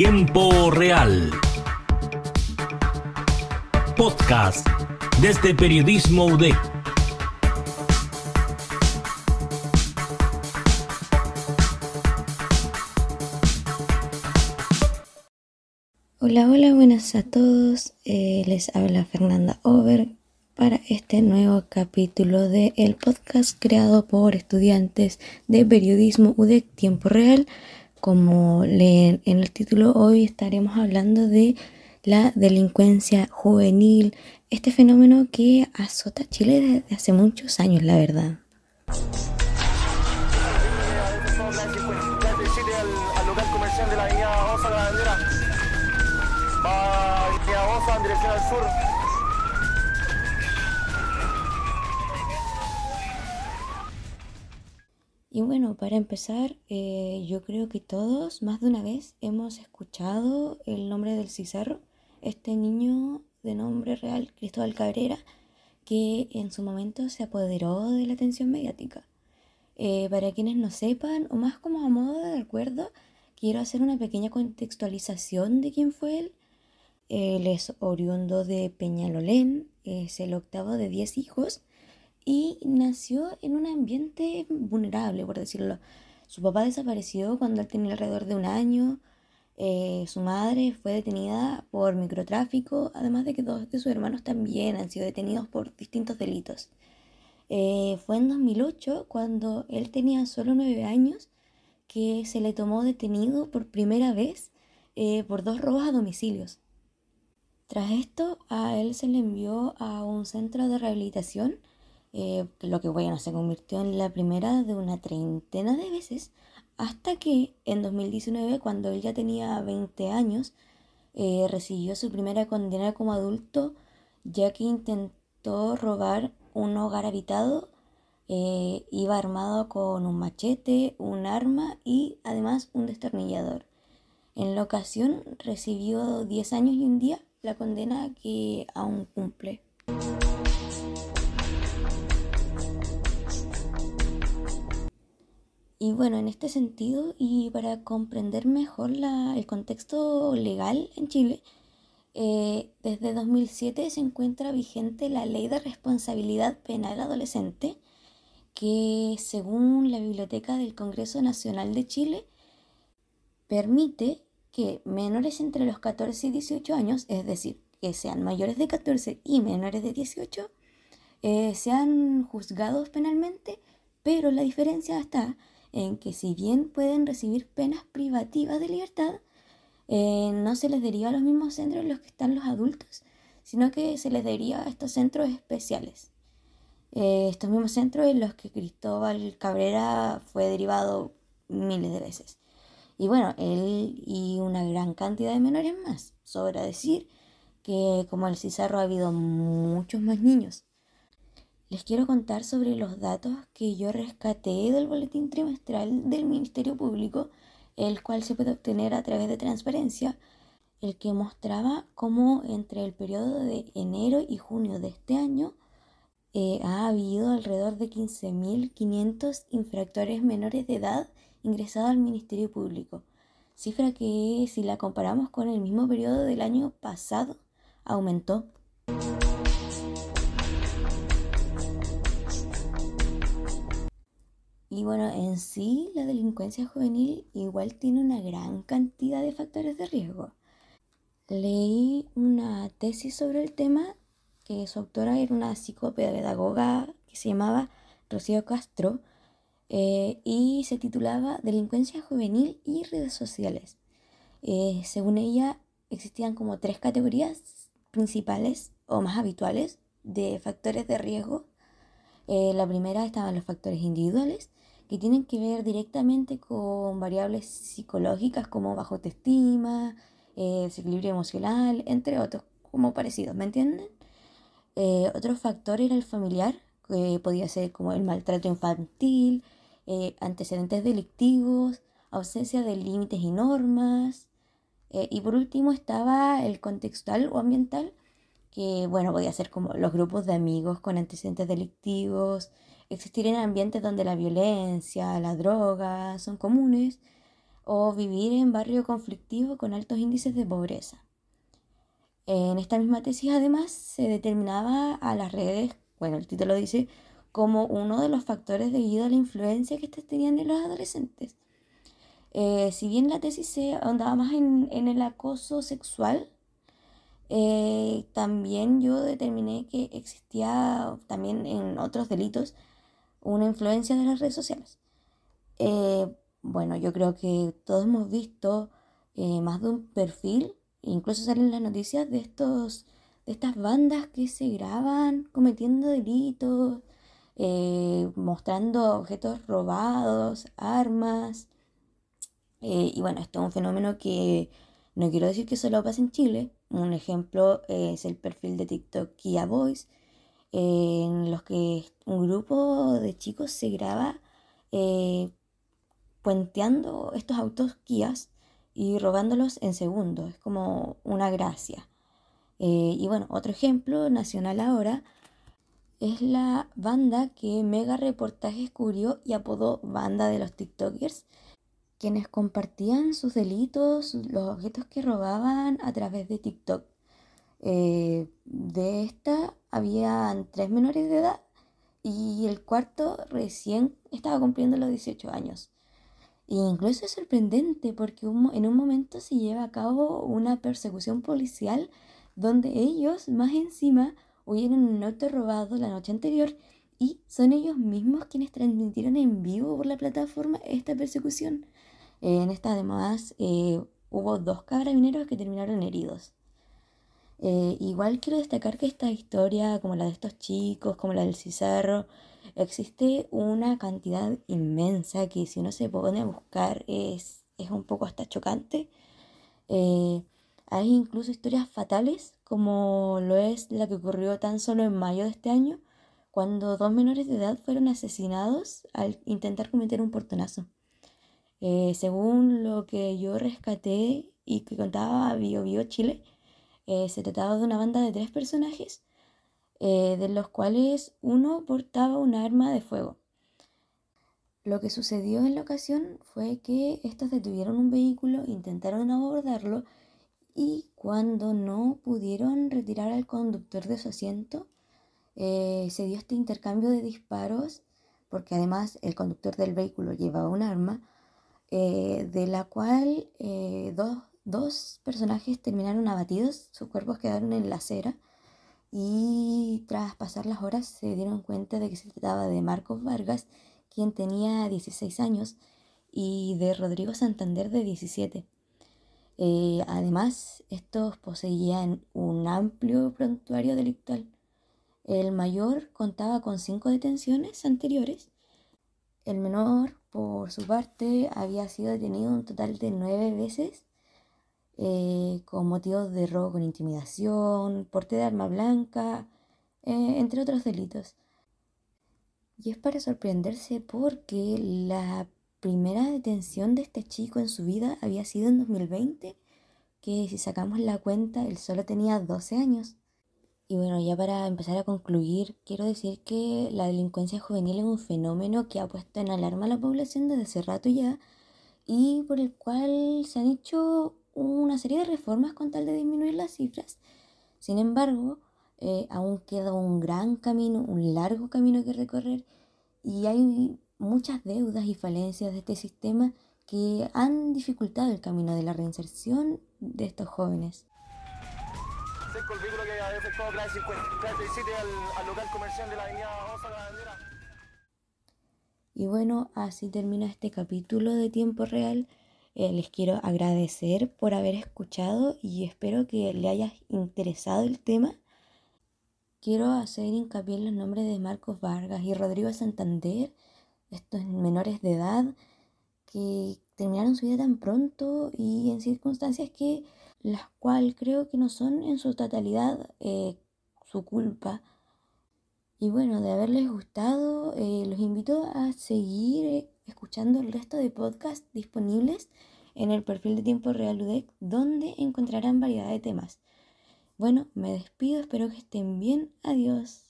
Tiempo Real. Podcast desde Periodismo UDEC. Hola, hola, buenas a todos. Eh, les habla Fernanda Over para este nuevo capítulo de el podcast creado por estudiantes de periodismo UDEC Tiempo Real. Como leen en el título, hoy estaremos hablando de la delincuencia juvenil, este fenómeno que azota Chile desde hace muchos años, la verdad. Y bueno, para empezar, eh, yo creo que todos más de una vez hemos escuchado el nombre del Cizarro, este niño de nombre real, Cristóbal Cabrera, que en su momento se apoderó de la atención mediática. Eh, para quienes no sepan, o más como a modo de recuerdo, quiero hacer una pequeña contextualización de quién fue él. Él es oriundo de Peñalolén, es el octavo de diez hijos y nació en un ambiente vulnerable, por decirlo. Su papá desapareció cuando él tenía alrededor de un año. Eh, su madre fue detenida por microtráfico, además de que dos de sus hermanos también han sido detenidos por distintos delitos. Eh, fue en 2008, cuando él tenía solo nueve años, que se le tomó detenido por primera vez eh, por dos robos a domicilios. Tras esto, a él se le envió a un centro de rehabilitación eh, lo que bueno, se convirtió en la primera de una treintena de veces, hasta que en 2019, cuando él ya tenía 20 años, eh, recibió su primera condena como adulto, ya que intentó robar un hogar habitado, eh, iba armado con un machete, un arma y además un destornillador. En la ocasión recibió 10 años y un día la condena que aún cumple. Y bueno, en este sentido, y para comprender mejor el contexto legal en Chile, eh, desde 2007 se encuentra vigente la Ley de Responsabilidad Penal Adolescente, que según la Biblioteca del Congreso Nacional de Chile, permite que menores entre los 14 y 18 años, es decir, que sean mayores de 14 y menores de 18, eh, sean juzgados penalmente, pero la diferencia está en que si bien pueden recibir penas privativas de libertad, eh, no se les deriva a los mismos centros en los que están los adultos, sino que se les deriva a estos centros especiales. Eh, estos mismos centros en los que Cristóbal Cabrera fue derivado miles de veces. Y bueno, él y una gran cantidad de menores más. Sobra decir que como el Cizarro ha habido muchos más niños les quiero contar sobre los datos que yo rescaté del boletín trimestral del Ministerio Público, el cual se puede obtener a través de transparencia, el que mostraba cómo entre el periodo de enero y junio de este año eh, ha habido alrededor de 15.500 infractores menores de edad ingresados al Ministerio Público, cifra que si la comparamos con el mismo periodo del año pasado aumentó. Y bueno, en sí la delincuencia juvenil igual tiene una gran cantidad de factores de riesgo. Leí una tesis sobre el tema que su autora era una psicopedagoga que se llamaba Rocío Castro eh, y se titulaba Delincuencia juvenil y redes sociales. Eh, según ella, existían como tres categorías principales o más habituales de factores de riesgo. Eh, la primera estaban los factores individuales, que tienen que ver directamente con variables psicológicas como bajo autoestima, eh, desequilibrio emocional, entre otros, como parecidos, ¿me entienden? Eh, otro factor era el familiar, que podía ser como el maltrato infantil, eh, antecedentes delictivos, ausencia de límites y normas. y por último estaba el contextual o ambiental, que bueno, podía ser como los grupos de amigos con antecedentes delictivos, existir en ambientes donde la violencia, la droga son comunes, o vivir en barrio conflictivo con altos índices de pobreza. En esta misma tesis además se determinaba a las redes, bueno, el título dice, como uno de los factores debido a la influencia que estas tenían en los adolescentes. Eh, si bien la tesis se ahondaba más en, el acoso sexual, eh, también yo determiné que existía también en otros delitos una influencia de las redes sociales. Eh, bueno, yo creo que todos hemos visto más de un perfil Incluso salen las noticias de estos de estas bandas que se graban cometiendo delitos, eh, mostrando objetos robados, armas. Eh, y bueno, esto es un fenómeno que no quiero decir que solo pasa en Chile. Un ejemplo es el perfil de TikTok Kia Boys, en los que un grupo de chicos se graba eh, puenteando estos autos Kias y robándolos en segundos. Es como una gracia. Eh, y bueno, otro ejemplo nacional ahora es la banda que Mega Reportajes cubrió y apodó Banda de los TikTokers, quienes compartían sus delitos, los objetos que robaban a través de TikTok. Eh, de esta había tres menores de edad y el cuarto recién estaba cumpliendo los 18 años. E incluso es sorprendente porque en un momento se lleva a cabo una persecución policial donde ellos, más encima, huyeron un auto robado la noche anterior y son ellos mismos quienes transmitieron en vivo por la plataforma esta persecución. En esta además eh, hubo dos carabineros que terminaron heridos. Eh, igual quiero destacar que esta historia, como la de estos chicos, como la del Cizarro, existe una cantidad inmensa que si uno se pone a buscar es, es un poco hasta chocante. Eh, hay incluso historias fatales, como lo es la que ocurrió tan solo en mayo de este año, cuando dos menores de edad fueron asesinados al intentar cometer un portonazo. Eh, según lo que yo rescaté y que contaba Bio Bio Chile, eh, se trataba de una banda de tres personajes eh, de los cuales uno portaba un arma de fuego. Lo que sucedió en la ocasión fue que estos detuvieron un vehículo, intentaron abordarlo y cuando no pudieron retirar al conductor de su asiento, se dio este intercambio de disparos, porque además el conductor del vehículo llevaba un arma, eh, de la cual dos, dos personajes terminaron abatidos, sus cuerpos quedaron en la acera y tras pasar las horas se dieron cuenta de que se trataba de Marcos Vargas, quien tenía 16 años, y de Rodrigo Santander de 17. Eh, además, estos poseían un amplio prontuario delictual. El mayor contaba con cinco detenciones anteriores. El menor, por su parte, había sido detenido un total de nueve veces eh, con motivos de robo con intimidación, porte de arma blanca, eh, entre otros delitos. Y es para sorprenderse porque la primera detención de este chico en su vida había sido en 2020, que si sacamos la cuenta, él solo tenía 12 años. Y bueno, ya para empezar a concluir, quiero decir que la delincuencia juvenil es un fenómeno que ha puesto en alarma a la población desde hace rato ya y por el cual se han hecho una serie de reformas con tal de disminuir las cifras. Sin embargo, eh, aún queda un gran camino, un largo camino que recorrer y hay muchas deudas y falencias de este sistema que han dificultado el camino de la reinserción de estos jóvenes. Y bueno, así termina este capítulo de tiempo real. Eh, les quiero agradecer por haber escuchado y espero que le haya interesado el tema. Quiero hacer hincapié en los nombres de Marcos Vargas y Rodrigo Santander, estos menores de edad que terminaron su vida tan pronto y en circunstancias que las cuales creo que no son en su totalidad eh, su culpa. Y bueno, de haberles gustado, eh, los invito a seguir escuchando el resto de podcasts disponibles en el perfil de Tiempo Real UDEC, donde encontrarán variedad de temas. Bueno, me despido, espero que estén bien. Adiós.